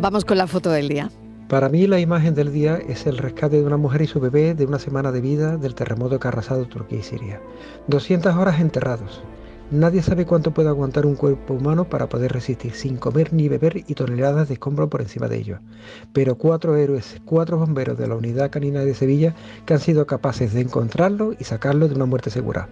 Vamos con la foto del día. Para mí la imagen del día es el rescate de una mujer y su bebé de una semana de vida del terremoto que ha arrasado Turquía y Siria. 200 horas enterrados. Nadie sabe cuánto puede aguantar un cuerpo humano para poder resistir sin comer ni beber y toneladas de escombro por encima de ellos. Pero cuatro héroes, cuatro bomberos de la unidad canina de Sevilla que han sido capaces de encontrarlo y sacarlo de una muerte segura.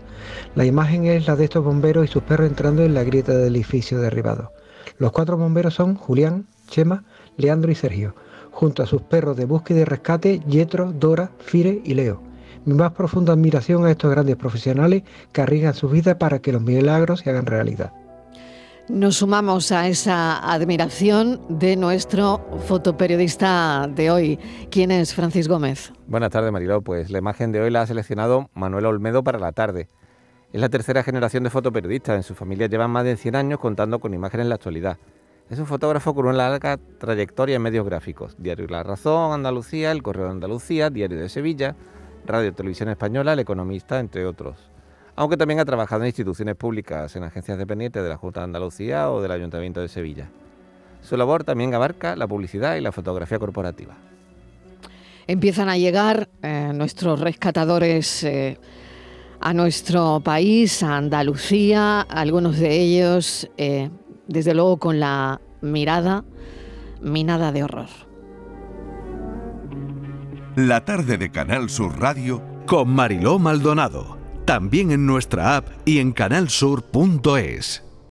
La imagen es la de estos bomberos y sus perros entrando en la grieta del edificio derribado. Los cuatro bomberos son Julián, Chema, Leandro y Sergio junto a sus perros de búsqueda y rescate, Yetro, Dora, Fire y Leo. Mi más profunda admiración a estos grandes profesionales que arriesgan su vida para que los milagros se hagan realidad. Nos sumamos a esa admiración de nuestro fotoperiodista de hoy. ¿Quién es Francis Gómez? Buenas tardes, Mariló. Pues la imagen de hoy la ha seleccionado Manuel Olmedo para la tarde. Es la tercera generación de fotoperiodistas. En su familia llevan más de 100 años contando con imágenes en la actualidad. Es un fotógrafo con una larga trayectoria en medios gráficos. Diario La Razón, Andalucía, El Correo de Andalucía, Diario de Sevilla, Radio Televisión Española, El Economista, entre otros. Aunque también ha trabajado en instituciones públicas, en agencias dependientes de la Junta de Andalucía o del Ayuntamiento de Sevilla. Su labor también abarca la publicidad y la fotografía corporativa. Empiezan a llegar eh, nuestros rescatadores eh, a nuestro país, a Andalucía, algunos de ellos eh, desde luego con la mirada minada de horror. La tarde de Canal Sur Radio con Mariló Maldonado, también en nuestra app y en canalsur.es.